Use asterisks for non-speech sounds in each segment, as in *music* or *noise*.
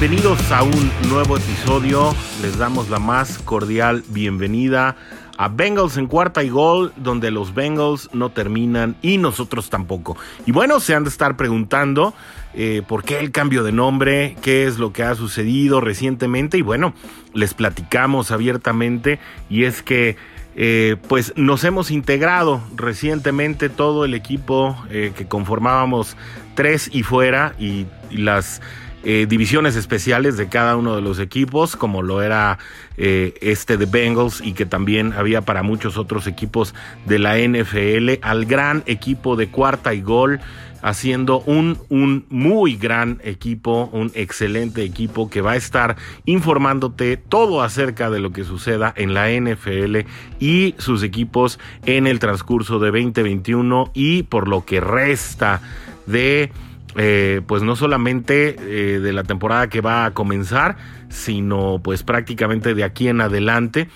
Bienvenidos a un nuevo episodio. Les damos la más cordial bienvenida a Bengals en cuarta y gol, donde los Bengals no terminan y nosotros tampoco. Y bueno, se han de estar preguntando eh, por qué el cambio de nombre, qué es lo que ha sucedido recientemente y bueno, les platicamos abiertamente y es que eh, pues nos hemos integrado recientemente todo el equipo eh, que conformábamos tres y fuera y las eh, divisiones especiales de cada uno de los equipos, como lo era eh, este de Bengals y que también había para muchos otros equipos de la NFL, al gran equipo de cuarta y gol haciendo un, un muy gran equipo, un excelente equipo que va a estar informándote todo acerca de lo que suceda en la NFL y sus equipos en el transcurso de 2021 y por lo que resta de eh, pues no solamente eh, de la temporada que va a comenzar, sino pues prácticamente de aquí en adelante.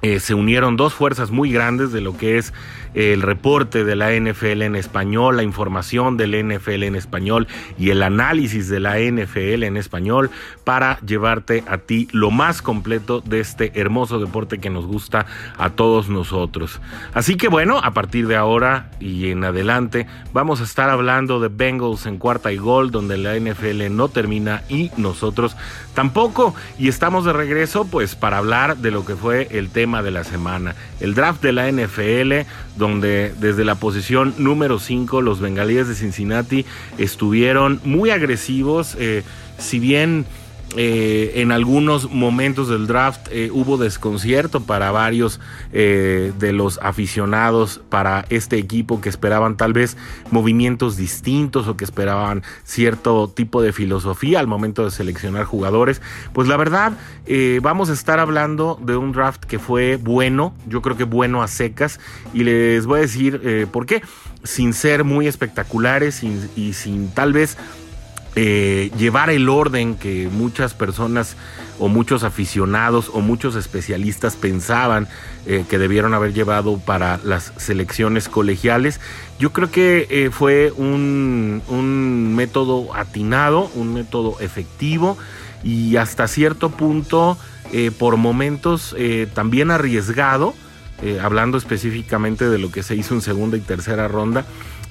Eh, se unieron dos fuerzas muy grandes de lo que es el reporte de la NFL en español, la información del NFL en español y el análisis de la NFL en español para llevarte a ti lo más completo de este hermoso deporte que nos gusta a todos nosotros. Así que bueno, a partir de ahora y en adelante vamos a estar hablando de Bengals en cuarta y gol, donde la NFL no termina y nosotros tampoco. Y estamos de regreso pues para hablar de lo que fue el tema de la semana, el draft de la NFL, donde desde la posición número 5 los bengalíes de Cincinnati estuvieron muy agresivos, eh, si bien eh, en algunos momentos del draft eh, hubo desconcierto para varios eh, de los aficionados para este equipo que esperaban tal vez movimientos distintos o que esperaban cierto tipo de filosofía al momento de seleccionar jugadores. Pues la verdad, vamos a estar hablando de un draft que fue bueno, yo creo que bueno a secas, y les voy a decir por qué, sin ser muy espectaculares y sin tal vez eh, llevar el orden que muchas personas o muchos aficionados o muchos especialistas pensaban eh, que debieron haber llevado para las selecciones colegiales. Yo creo que eh, fue un, un, método atinado, un método efectivo y hasta cierto punto por momentos también arriesgado, hablando específicamente de lo que se hizo en segunda y tercera ronda,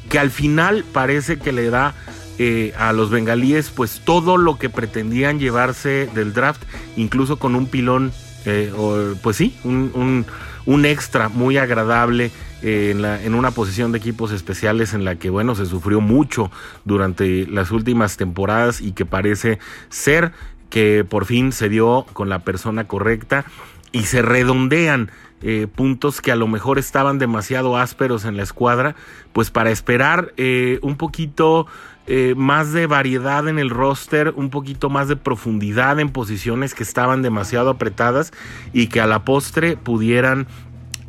que al final parece que le da eh, a los bengalíes pues todo lo que pretendían llevarse del draft, incluso con un pilón, eh, o, pues sí, un, un, extra muy agradable eh, en, una posición de equipos especiales en la que, bueno, se sufrió mucho durante las últimas temporadas y que parece ser que por fin se dio con la persona correcta y se redondean puntos que a lo mejor estaban demasiado ásperos en la escuadra, pues para esperar un poquito eh, más de variedad en el roster, un poquito más de profundidad en posiciones que estaban demasiado apretadas y que a la postre pudieran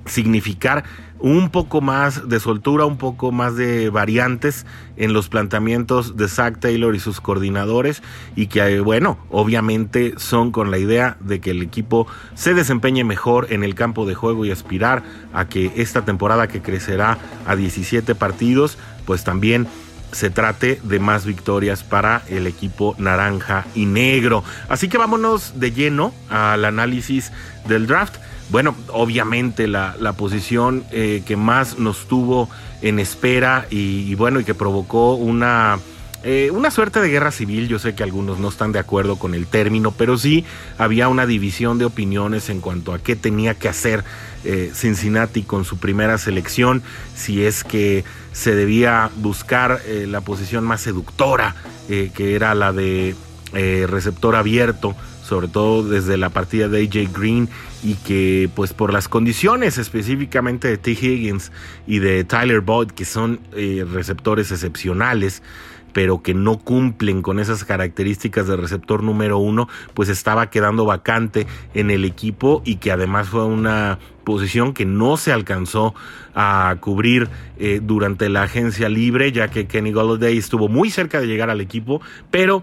significar un poco más de soltura, un poco más de variantes en los planteamientos de Zach Taylor y sus coordinadores y que, eh, bueno, obviamente son con la idea de que el equipo se desempeñe mejor en el campo de juego y aspirar a que esta temporada que crecerá a 17 partidos, pues también se trate de más victorias para el equipo naranja y negro. Así que vámonos de lleno al análisis del draft. Bueno, obviamente la, posición eh, que más nos tuvo en espera y, bueno, y que provocó una, eh, una suerte de guerra civil. Yo sé que algunos no están de acuerdo con el término, pero sí había una división de opiniones en cuanto a qué tenía que hacer eh, Cincinnati con su primera selección, si es que se debía buscar eh, la posición más seductora, eh, que era la de receptor abierto, sobre todo desde la partida de AJ Green y que pues por las condiciones específicamente de T. Higgins y de Tyler Boyd, que son receptores excepcionales, pero que no cumplen con esas características de receptor número uno, pues estaba quedando vacante en el equipo y que además fue una posición que no se alcanzó a cubrir eh, durante la agencia libre, ya que Kenny Golladay estuvo muy cerca de llegar al equipo, pero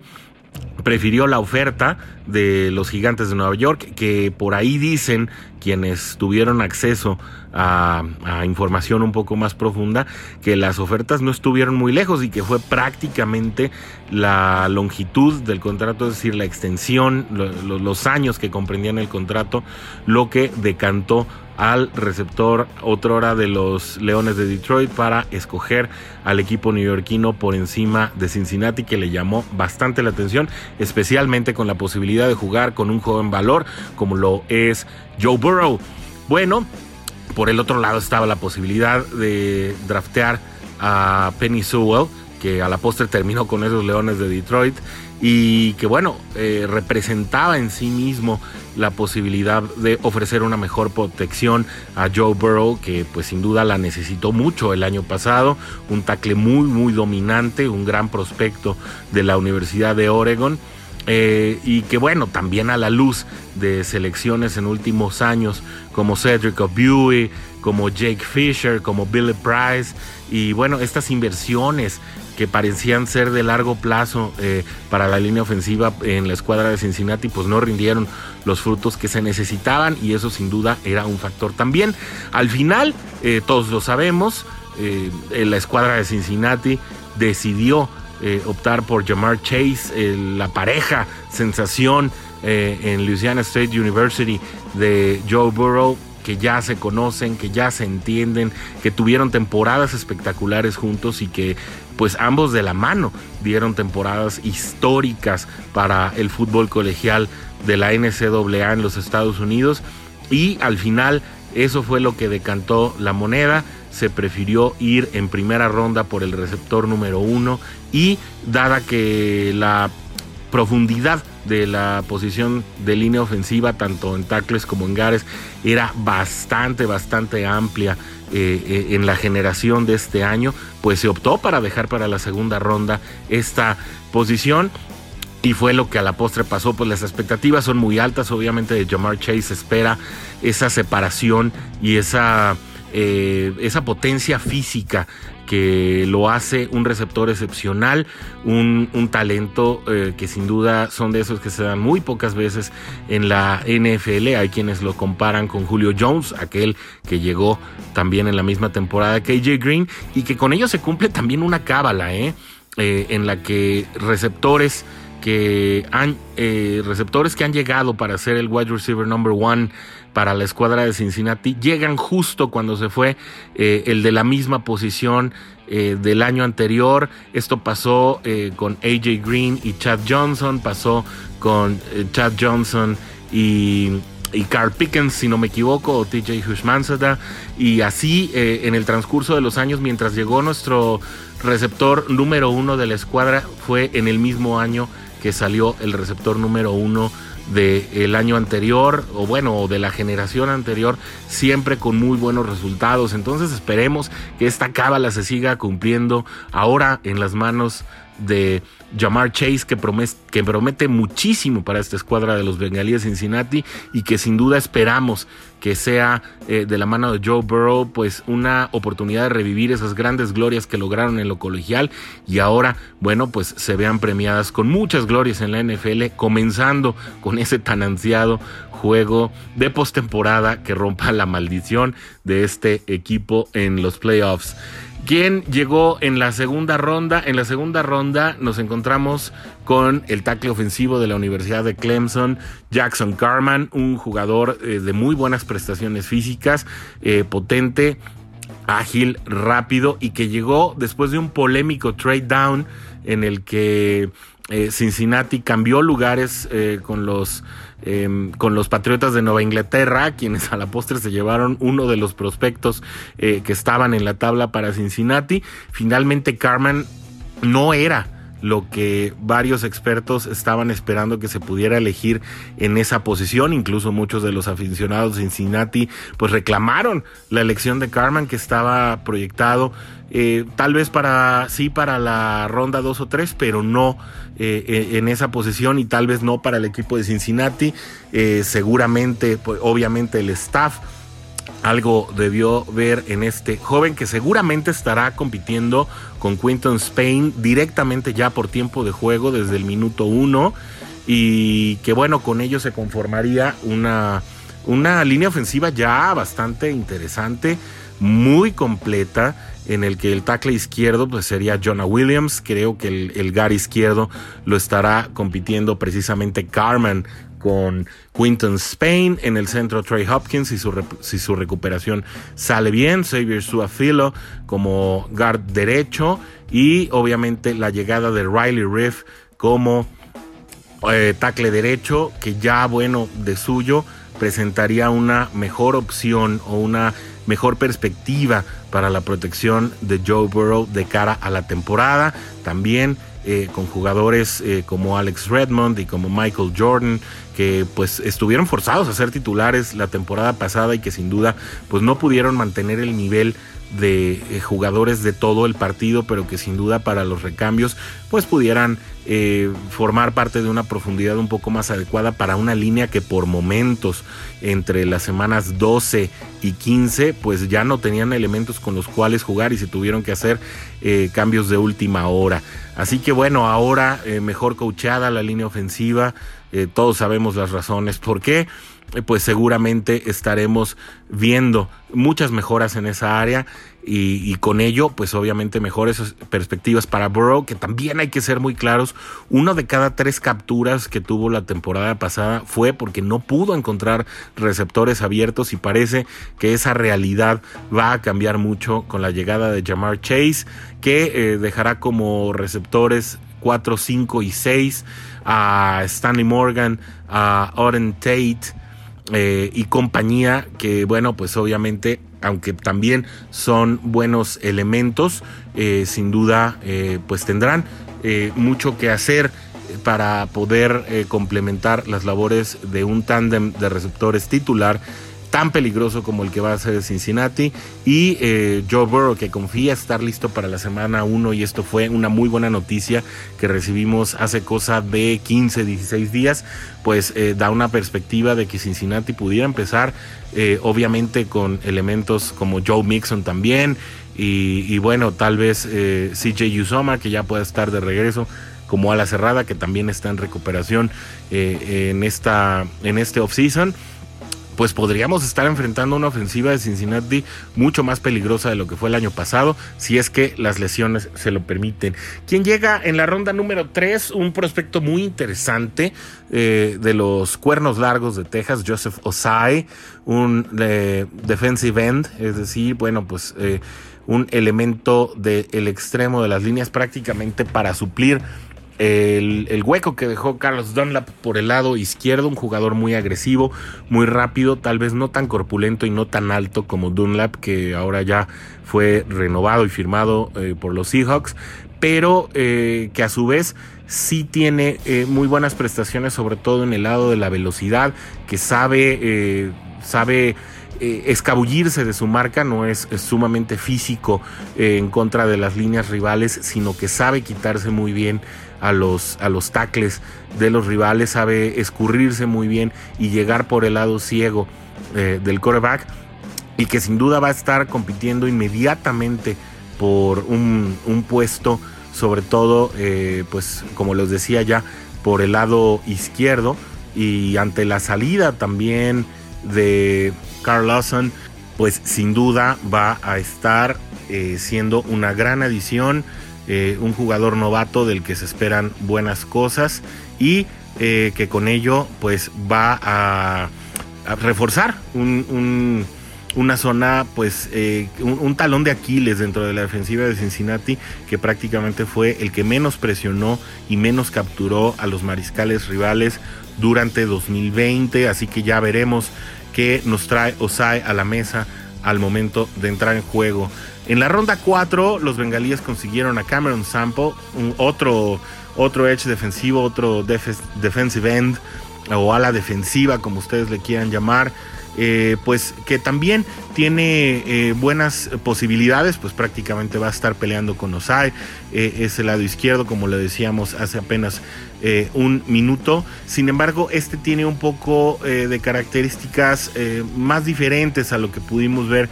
prefirió la oferta de los gigantes de Nueva York, que por ahí dicen quienes tuvieron acceso a, información un poco más profunda, que las ofertas no estuvieron muy lejos y que fue prácticamente la longitud del contrato, es decir, la extensión, los años que comprendían el contrato, lo que decantó al receptor otrora de los Leones de Detroit para escoger al equipo neoyorquino por encima de Cincinnati que le llamó bastante la atención, especialmente con la posibilidad de jugar con un joven valor como lo es Joe Burrow. Bueno, por el otro lado estaba la posibilidad de draftear a Penny Sewell, que a la postre terminó con esos Leones de Detroit y que bueno, eh, representaba en sí mismo la posibilidad de ofrecer una mejor protección a Joe Burrow, que pues sin duda la necesitó mucho el año pasado, un tackle muy muy dominante, un gran prospecto de la Universidad de Oregon. Eh, y que bueno, también a la luz de selecciones en últimos años como Cedric O'Buey, como Jake Fisher, como Billy Price, y bueno, estas inversiones que parecían ser de largo plazo eh, para la línea ofensiva en la escuadra de Cincinnati, pues no rindieron los frutos que se necesitaban y eso sin duda era un factor también. Al final, eh, todos lo sabemos, la escuadra de Cincinnati decidió optar por Jamar Chase, la pareja sensación en Louisiana State University de Joe Burrow que ya se conocen, que ya se entienden, que tuvieron temporadas espectaculares juntos y que pues ambos de la mano dieron temporadas históricas para el fútbol colegial de la NCAA en los Estados Unidos y al final eso fue lo que decantó la moneda. Se prefirió ir en primera ronda por el receptor número uno y dada que la profundidad de la posición de línea ofensiva, tanto en tackles como en gares, era bastante, bastante amplia eh, eh, en la generación de este año, pues se optó para dejar para la segunda ronda esta posición. Y fue lo que a la postre pasó, pues las expectativas son muy altas, obviamente de Jamar Chase espera esa separación y esa, eh, esa potencia física que lo hace un receptor excepcional, un, talento eh, que sin duda son de esos que se dan muy pocas veces en la NFL. Hay quienes lo comparan con Julio Jones, aquel que llegó también en la misma temporada que AJ Green, y que con ello se cumple también una cábala, ¿eh? Eh, en la que receptores que han receptores que han llegado para ser el wide receiver number one para la escuadra de Cincinnati llegan justo cuando se fue eh, el de la misma posición eh, del año anterior. Esto pasó eh, con AJ Green y Chad Johnson, pasó con Chad Johnson y, Carl Pickens, si no me equivoco, o TJ Hushmansada. Y así en el transcurso de los años, mientras llegó nuestro receptor número uno de la escuadra, fue en el mismo año que salió el receptor número uno del año anterior o bueno, de la generación anterior, siempre con muy buenos resultados. Entonces esperemos que esta cábala se siga cumpliendo ahora en las manos de Jamar Chase, que promete, muchísimo para esta escuadra de los Bengalíes Cincinnati y que sin duda esperamos que sea eh, de la mano de Joe Burrow, pues una oportunidad de revivir esas grandes glorias que lograron en lo colegial y ahora, bueno, pues se vean premiadas con muchas glorias en la NFL, comenzando con ese tan ansiado juego de postemporada que rompa la maldición de este equipo en los playoffs. ¿Quién llegó en la segunda ronda? En la segunda ronda nos encontramos con el tackle ofensivo de la Universidad de Clemson, Jackson Carman, un jugador eh, de muy buenas prestaciones físicas, eh, potente, ágil, rápido y que llegó después de un polémico trade down en el que eh, Cincinnati cambió lugares con los Em, con los Patriotas de Nueva Inglaterra, quienes a la postre se llevaron uno de los prospectos eh, que estaban en la tabla para Cincinnati. Finalmente Carman no era lo que varios expertos estaban esperando que se pudiera elegir en esa posición. Incluso muchos de los aficionados de Cincinnati pues reclamaron la elección de Carman que estaba proyectado eh, tal vez para sí para la ronda 2 o 3, pero no eh, eh, en esa posición y tal vez no para el equipo de Cincinnati. seguramente, pues, obviamente el staff algo debió ver en este joven que seguramente estará compitiendo con Quinton Spain directamente ya por tiempo de juego desde el minuto 1 y que bueno, con ello se conformaría una una línea ofensiva ya bastante interesante, muy completa, en el que el tackle izquierdo pues sería Jonah Williams. Creo que el, el gar izquierdo lo estará compitiendo precisamente Carmen con Quinton Spain en el centro Trey Hopkins si su, si su recuperación sale bien, Xavier Suafilo como guard derecho y obviamente la llegada de Riley Riff como eh, tackle derecho que ya bueno de suyo presentaría una mejor opción o una mejor perspectiva para la protección de Joe Burrow de cara a la temporada. También eh, con jugadores eh, como Alex Redmond y como Michael Jordan que pues estuvieron forzados a ser titulares la temporada pasada y que sin duda pues no pudieron mantener el nivel de eh, jugadores de todo el partido, pero que sin duda para los recambios pues pudieran eh, formar parte de una profundidad un poco más adecuada para una línea que por momentos entre las semanas 12 y 15 pues ya no tenían elementos con los cuales jugar y se tuvieron que hacer eh, cambios de última hora. Así que bueno, ahora mejor coachada la línea ofensiva, todos sabemos las razones por qué. Eh, pues seguramente estaremos viendo muchas mejoras en esa área y, con ello, pues obviamente mejores perspectivas para Burrow, que también hay que ser muy claros, uno de cada tres capturas que tuvo la temporada pasada fue porque no pudo encontrar receptores abiertos y parece que esa realidad va a cambiar mucho con la llegada de Jamar Chase, que eh, dejará como receptores 4, 5 y 6 a Stanley Morgan, a Oren Tate, eh, y compañía que bueno pues obviamente aunque también son buenos elementos eh, sin duda eh, pues tendrán mucho que hacer para poder complementar las labores de un tándem de receptores titular tan peligroso como el que va a ser Cincinnati. Y eh, Joe Burrow que confía estar listo para la semana 1 y esto fue una muy buena noticia que recibimos hace cosa de 15, 16 días, pues eh, da una perspectiva de que Cincinnati pudiera empezar eh, obviamente con elementos como Joe Mixon también. Y, bueno, tal vez CJ Usoma que ya pueda estar de regreso como a la cerrada que también está en recuperación en, esta, en este offseason pues podríamos estar enfrentando una ofensiva de Cincinnati mucho más peligrosa de lo que fue el año pasado, si es que las lesiones se lo permiten. Quien llega en la ronda número 3, un prospecto muy interesante eh, de los cuernos largos de Texas, Joseph Osai, un eh, defensive end, es decir, bueno, pues eh, un elemento del extremo de las líneas prácticamente para suplir el, hueco que dejó Carlos Dunlap por el lado izquierdo, un jugador muy agresivo, muy rápido, tal vez no tan corpulento y no tan alto como Dunlap, que ahora ya fue renovado y firmado eh, por los Seahawks, pero eh, que a su vez sí tiene eh, muy buenas prestaciones, sobre todo en el lado de la velocidad, que sabe, sabe escabullirse de su marca, no es, sumamente físico en contra de las líneas rivales, sino que sabe quitarse muy bien a los, a los tacles de los rivales, sabe escurrirse muy bien y llegar por el lado ciego eh, del coreback y que sin duda va a estar compitiendo inmediatamente por un, puesto, sobre todo, eh, pues como les decía ya, por el lado izquierdo y ante la salida también de Carl Lawson, pues sin duda va a estar eh, siendo una gran adición eh, un jugador novato del que se esperan buenas cosas y eh, que con ello pues va a, reforzar una zona, pues un, talón de Aquiles dentro de la defensiva de Cincinnati, que prácticamente fue el que menos presionó y menos capturó a los mariscales rivales durante 2020. Así que ya veremos qué nos trae Osai a la mesa al momento de entrar en juego. En la ronda 4, los bengalíes consiguieron a Cameron Sample, un otro, otro edge defensivo, otro defensive end o ala defensiva, como ustedes le quieran llamar. Eh, pues que también tiene eh, buenas posibilidades, pues prácticamente va a estar peleando con Osai, eh, es el lado izquierdo, como le decíamos hace apenas un minuto. Sin embargo, este tiene un poco de características más diferentes a lo que pudimos ver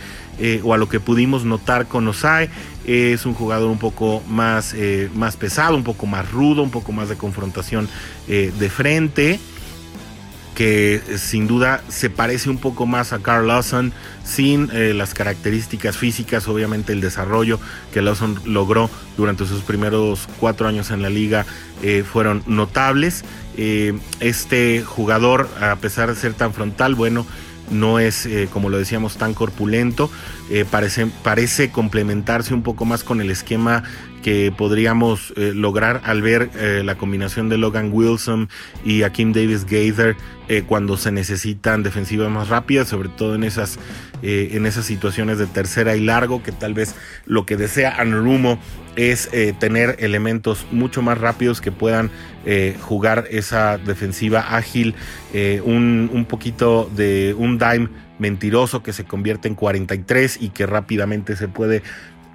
o a lo que pudimos notar con Osai. es un jugador un poco más, más pesado, un poco más rudo, un poco más de confrontación de frente que sin duda se parece un poco más a Carl Lawson sin eh, las características físicas, obviamente el desarrollo que Lawson logró durante sus primeros cuatro años en la liga eh, fueron notables. Eh, este jugador, a pesar de ser tan frontal, bueno, no es, como lo decíamos, tan corpulento, parece, parece complementarse un poco más con el esquema que podríamos eh, lograr al ver eh, la combinación de Logan Wilson y Akim Davis Gaither eh, cuando se necesitan defensivas más rápidas, sobre todo en esas, en esas situaciones de tercera y largo, que tal vez lo que desea Anarumo es tener elementos mucho más rápidos que puedan jugar esa defensiva ágil, un, un poquito de un dime mentiroso que se convierte en 43 y que rápidamente se puede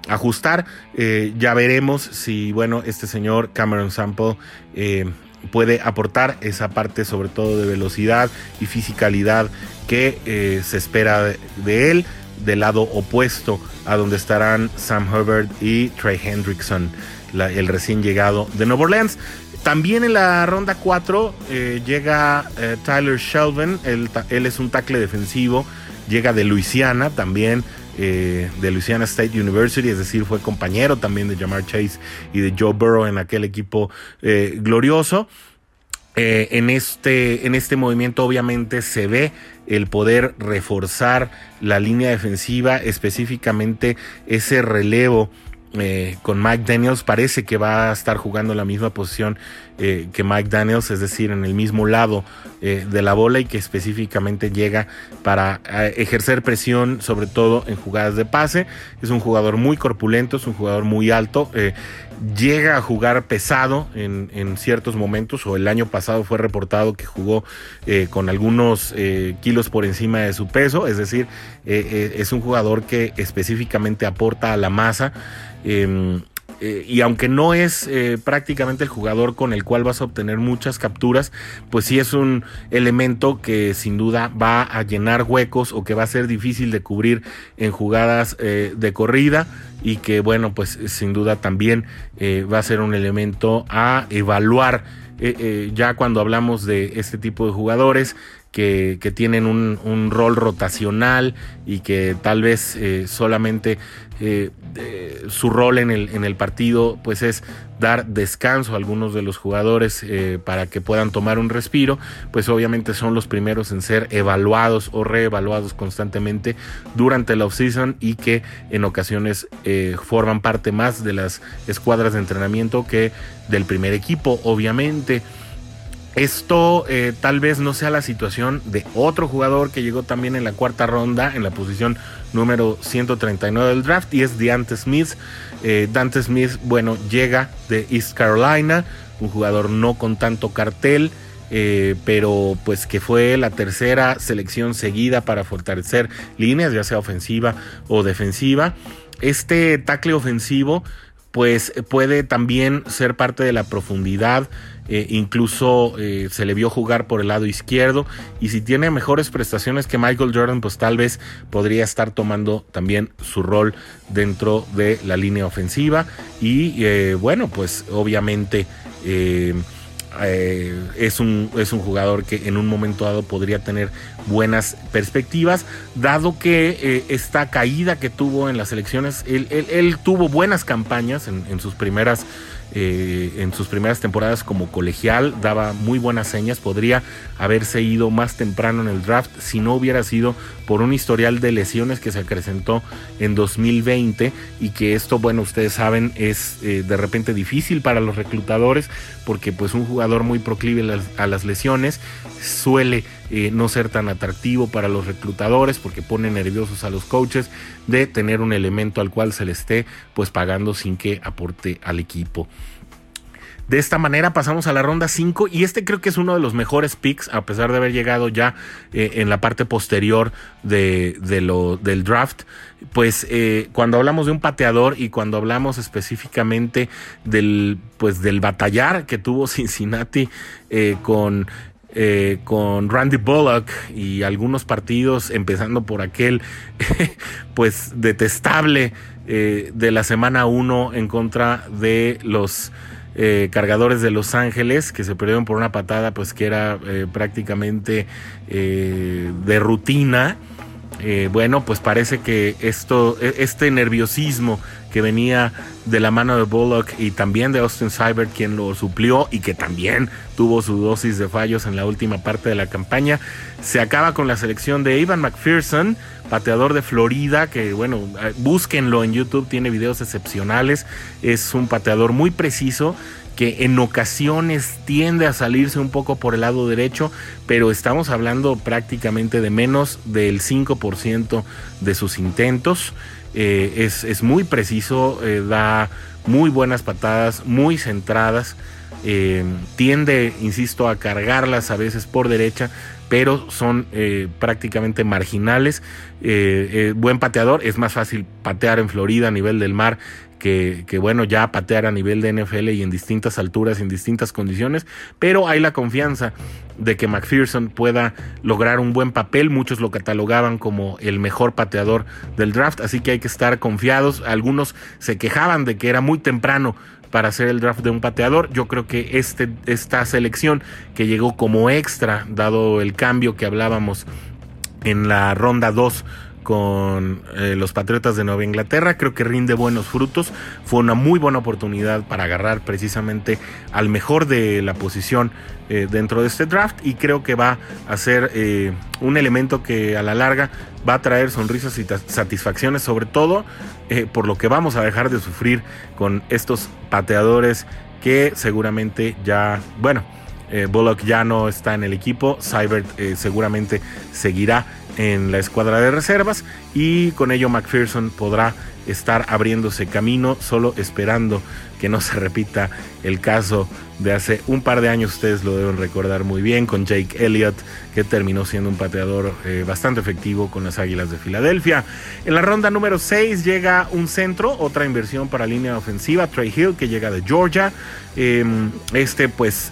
ajustar. Eh, ya veremos si, bueno, este señor Cameron Sample eh, puede aportar esa parte sobre todo de velocidad y fisicalidad que eh, se espera de, él del lado opuesto a donde estarán Sam Herbert y Trey Hendrickson, el recién llegado de Nueva Orleans. También en la ronda 4 llega Tyler Shelvin, él, él, es un tackle defensivo, llega de Luisiana también, eh, de Louisiana State University, es decir, fue compañero también de Jamar Chase y de Joe Burrow en aquel equipo eh, glorioso. Eh, en, este, en este movimiento obviamente se ve el poder reforzar la línea defensiva, específicamente ese relevo con Mike Daniels parece que va a estar jugando la misma posición eh, que Mike Daniels, es decir, en el mismo lado eh, de la bola y que específicamente llega para ejercer presión, sobre todo en jugadas de pase. Es un jugador muy corpulento, es un jugador muy alto, llega a jugar pesado en, en, ciertos momentos, o el año pasado fue reportado que jugó con algunos kilos por encima de su peso, es decir, es un jugador que específicamente aporta a la masa. Eh, y aunque no es eh, prácticamente el jugador con el cual vas a obtener muchas capturas, pues sí es un elemento que sin duda va a llenar huecos o que va a ser difícil de cubrir en jugadas eh, de corrida y que bueno, pues sin duda también va a ser un elemento a evaluar. ya cuando hablamos de este tipo de jugadores, que, tienen un, rol rotacional y que tal vez solamente eh, su rol en el, en el partido pues es dar descanso a algunos de los jugadores eh, para que puedan tomar un respiro, pues obviamente son los primeros en ser evaluados o reevaluados constantemente durante la offseason y que en ocasiones eh, forman parte más de las escuadras de entrenamiento que del primer equipo, obviamente. Esto eh, tal vez no sea la situación de otro jugador que llegó también en la cuarta ronda, en la posición número 139 del draft, y es Dante Smith. Eh, Dante Smith, bueno, llega de East Carolina, un jugador no con tanto cartel. Eh, pero pues que fue la tercera selección seguida para fortalecer líneas, ya sea ofensiva o defensiva. Este tackle ofensivo pues puede también ser parte de la profundidad eh, incluso eh, se le vio jugar por el lado izquierdo. Y si tiene mejores prestaciones que Michael Jordan, pues tal vez podría estar tomando también su rol dentro de la línea ofensiva. Y eh, bueno, pues obviamente... es, un, es un jugador que en un momento dado podría tener buenas perspectivas, dado que esta caída que tuvo en las elecciones, él, tuvo buenas campañas en, en sus primeras eh, en sus primeras temporadas como colegial, daba muy buenas señas, podría haberse ido más temprano en el draft si no hubiera sido por un historial de lesiones que se acrecentó en 2020 y que esto, bueno, ustedes saben, es eh, de repente difícil para los reclutadores porque pues un jugador muy proclive a las, lesiones suele eh, no ser tan atractivo para los reclutadores porque pone nerviosos a los coaches de tener un elemento al cual se le esté pues pagando sin que aporte al equipo. De esta manera pasamos a la ronda 5 y este creo que es uno de los mejores picks a pesar de haber llegado ya eh, en la parte posterior de, lo, del draft. Pues eh, cuando hablamos de un pateador y cuando hablamos específicamente del, pues, del batallar que tuvo *laughs* Cincinnati con con Randy Bullock y algunos partidos, empezando por aquel, *laughs* pues detestable de la semana 1 en contra de los eh, cargadores de Los Ángeles que se perdieron por una patada pues que era eh, prácticamente de rutina. bueno, pues parece que esto, e, este nerviosismo que venía de la mano de Bullock y también de Austin Seibert, quien lo suplió y que también tuvo su dosis de fallos en la última parte de la campaña. Se acaba con la selección de Ivan McPherson, pateador de Florida, que bueno, búsquenlo en YouTube, tiene videos excepcionales, es un pateador muy preciso que en ocasiones tiende a salirse un poco por el lado derecho, pero estamos hablando prácticamente de menos del 5% de sus intentos. Eh, es, muy preciso, eh, da muy buenas patadas, muy centradas. Eh, tiende, insisto, a cargarlas a veces por derecha, pero son prácticamente marginales. buen pateador, es más fácil patear en Florida a nivel del mar que, bueno, ya patear a nivel de NFL y en distintas alturas, en distintas condiciones, pero hay la confianza de que McPherson pueda lograr un buen papel. Muchos lo catalogaban como el mejor pateador del draft, así que hay que estar confiados. Algunos se quejaban de que era muy temprano para hacer el draft de un pateador. Yo creo que este, esta selección que llegó como extra, dado el cambio que hablábamos en la ronda 2 con eh, los Patriotas de Nueva Inglaterra. Creo que rinde buenos frutos. Fue una muy buena oportunidad para agarrar precisamente al mejor de la posición eh, dentro de este draft y creo que va a ser eh, un elemento que a la larga va a traer sonrisas y satisfacciones, sobre todo por lo que vamos a dejar de sufrir con estos pateadores que seguramente ya, bueno, Bullock ya no está en el equipo, Cybert seguramente seguirá en la escuadra de reservas y con ello McPherson podrá estar abriéndose camino solo esperando que no se repita el caso de hace un par de años, ustedes lo deben recordar muy bien, con Jake Elliott, que terminó siendo un pateador eh, bastante efectivo con las Águilas de Filadelfia. En la ronda número 6 llega un centro, otra inversión para línea ofensiva, Trey Hill, que llega de Georgia. Em, este pues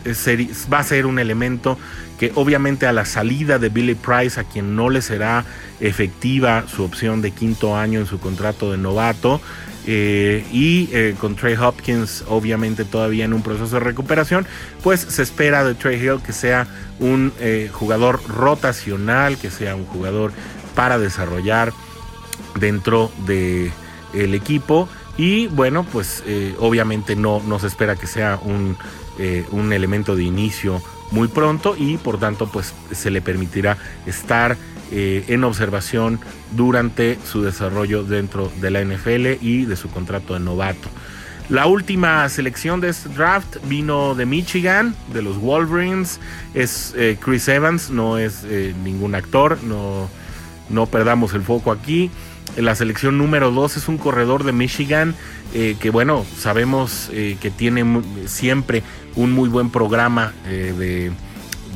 va a ser un elemento que obviamente a la salida de Billy Price, a quien no le será efectiva su opción de quinto año en su contrato de novato, eh, y eh, con Trey Hopkins obviamente todavía en un proceso de recuperación, pues se espera de Trey Hill que sea un eh, jugador rotacional, que sea un jugador para desarrollar dentro del el equipo. Y bueno pues obviamente no, no, se espera que sea un, un elemento de inicio muy pronto y por tanto pues se le permitirá estar eh, en observación durante su desarrollo dentro de la NFL y de su contrato de novato. La última selección de este draft vino de Michigan, de los Wolverines. Es eh, Chris Evans, no es eh, ningún actor, no, no perdamos el foco aquí. La selección número 2 es un corredor de Michigan que, bueno, sabemos que tiene siempre un muy buen programa de,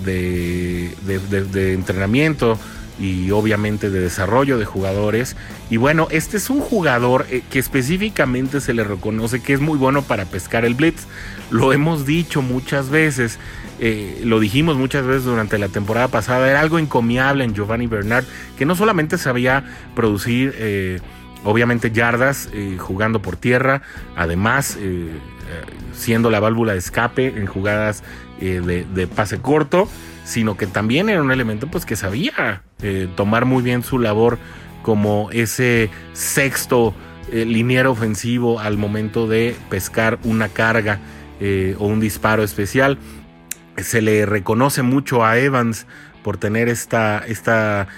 de entrenamiento y obviamente de desarrollo de jugadores. Y bueno, este es un jugador eh, que específicamente se le reconoce que es muy bueno para pescar el blitz. Lo hemos dicho muchas veces, eh, lo dijimos muchas veces durante la temporada pasada, era algo encomiable en Giovanni Bernard, que no solamente sabía producir... Eh, obviamente yardas jugando por tierra, además siendo la válvula de escape en jugadas de, de, pase corto, sino que también era un elemento pues que sabía eh, tomar muy bien su labor como ese sexto eh, ofensivo al momento de pescar una carga eh, o un disparo especial. Se le reconoce mucho a Evans por tener esta, esta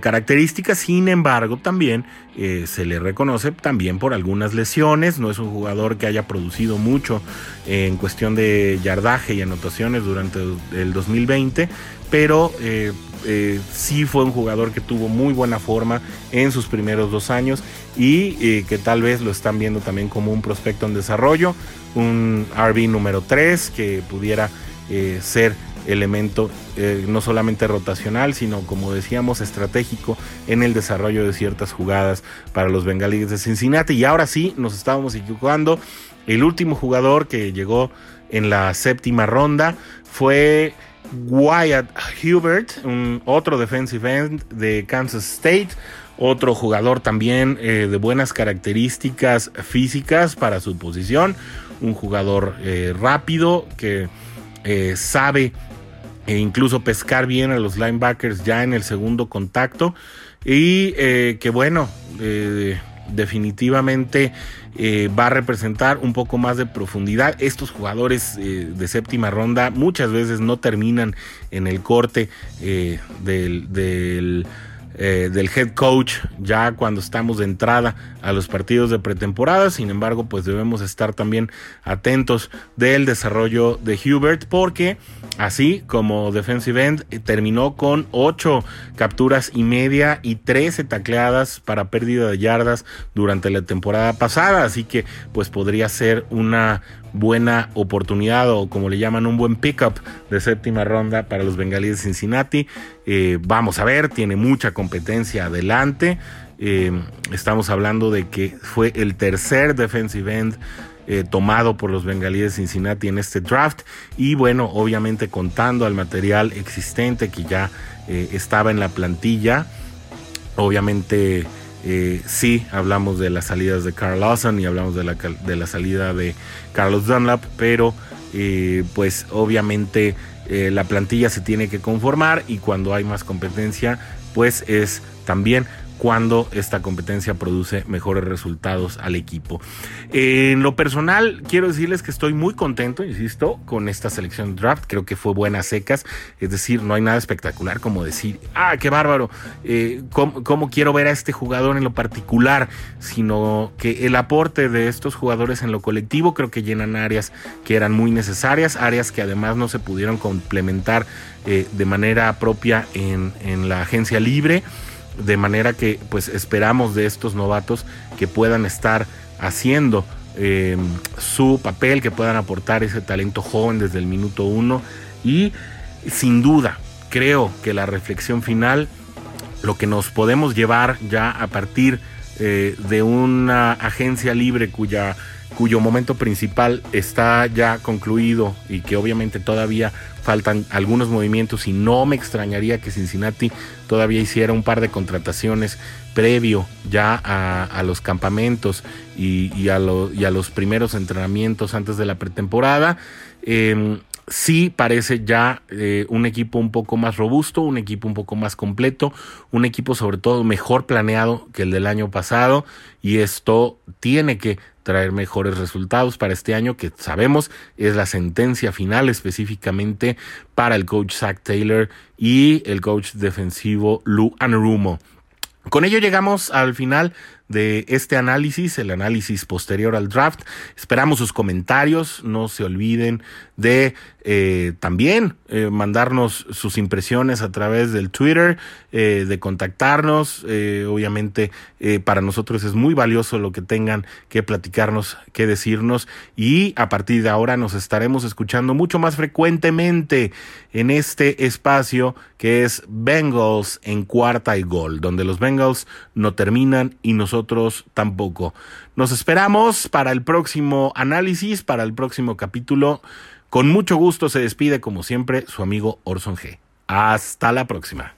característica, sin embargo también se le reconoce también por algunas lesiones, no es un jugador que haya producido mucho en cuestión de yardaje y anotaciones durante el 2020, pero eh, sí fue un jugador que tuvo muy buena forma en sus primeros dos años y eh, que tal vez lo están viendo también como un prospecto en desarrollo, un RB número 3 que pudiera eh, ser elemento no solamente rotacional, sino como decíamos, estratégico en el desarrollo de ciertas jugadas para los bengalíes de Cincinnati. Y ahora sí, nos estábamos equivocando. El último jugador que llegó en la séptima ronda fue Wyatt Hubert, un otro defensive end de Kansas State, otro jugador también eh, de buenas características físicas para su posición, un jugador eh, rápido que eh, sabe e incluso pescar bien a los linebackers ya en el segundo contacto y que bueno, definitivamente va a representar un poco más de profundidad. Estos jugadores de séptima ronda muchas veces no terminan en el corte del, del eh, del head coach ya cuando estamos de entrada a los partidos de pretemporada. Sin embargo, pues debemos estar también atentos del desarrollo de Hubert porque así como defensive end eh, terminó con 8 capturas y media y 13 tacleadas para pérdida de yardas durante la temporada pasada. Así que pues podría ser una buena oportunidad o como le llaman un buen pickup de séptima ronda para los bengalíes de Cincinnati. Eh, vamos a ver, tiene mucha competencia adelante. Eh, estamos hablando de que fue el tercer defensive end eh, tomado por los bengalíes de Cincinnati en este draft y bueno, obviamente contando al material existente que ya estaba en la plantilla, obviamente eh, sí, hablamos de las salidas de Carl Lawson y hablamos de la, de la salida de Carlos Dunlap, pero eh, pues obviamente eh, la plantilla se tiene que conformar y cuando hay más competencia, pues es también cuando esta competencia produce mejores resultados al equipo. En lo personal, quiero decirles que estoy muy contento, insisto, con esta selección draft. Creo que fue buena secas. Es decir, no hay nada espectacular como decir, ah, qué bárbaro, eh, ¿cómo, quiero ver a este jugador en lo particular, sino que el aporte de estos jugadores en lo colectivo creo que llenan áreas que eran muy necesarias, áreas que además no se pudieron complementar eh, de manera propia en la agencia libre de manera que pues esperamos de estos novatos que puedan estar haciendo em, su papel, que puedan aportar ese talento joven desde el minuto uno. Y sin duda creo que la reflexión final, lo que nos podemos llevar ya a partir eh, de una agencia libre cuya cuyo momento principal está ya concluido y que obviamente todavía faltan algunos movimientos y no me extrañaría que Cincinnati todavía hiciera un par de contrataciones previo ya a, los campamentos y, a los primeros entrenamientos antes de la pretemporada. Em, sí parece ya eh, un equipo un poco más robusto, un equipo un poco más completo, un equipo sobre todo mejor planeado que el del año pasado y esto tiene que traer mejores resultados para este año que sabemos es la sentencia final específicamente para el coach Zach Taylor y el coach defensivo Lou Anarumo. Con ello llegamos al final de este análisis, el análisis posterior al draft. Esperamos sus comentarios, no se olviden de eh, también eh, mandarnos sus impresiones a través del Twitter, eh, de contactarnos. obviamente para nosotros es muy valioso lo que tengan que platicarnos, que decirnos y a partir de ahora nos estaremos escuchando mucho más frecuentemente en este espacio que es Bengals en cuarta y gol, donde los Bengals no terminan y nosotros tampoco. Nos esperamos para el próximo análisis, para el próximo capítulo. Con mucho gusto se despide, como siempre, su amigo Orson G. Hasta la próxima.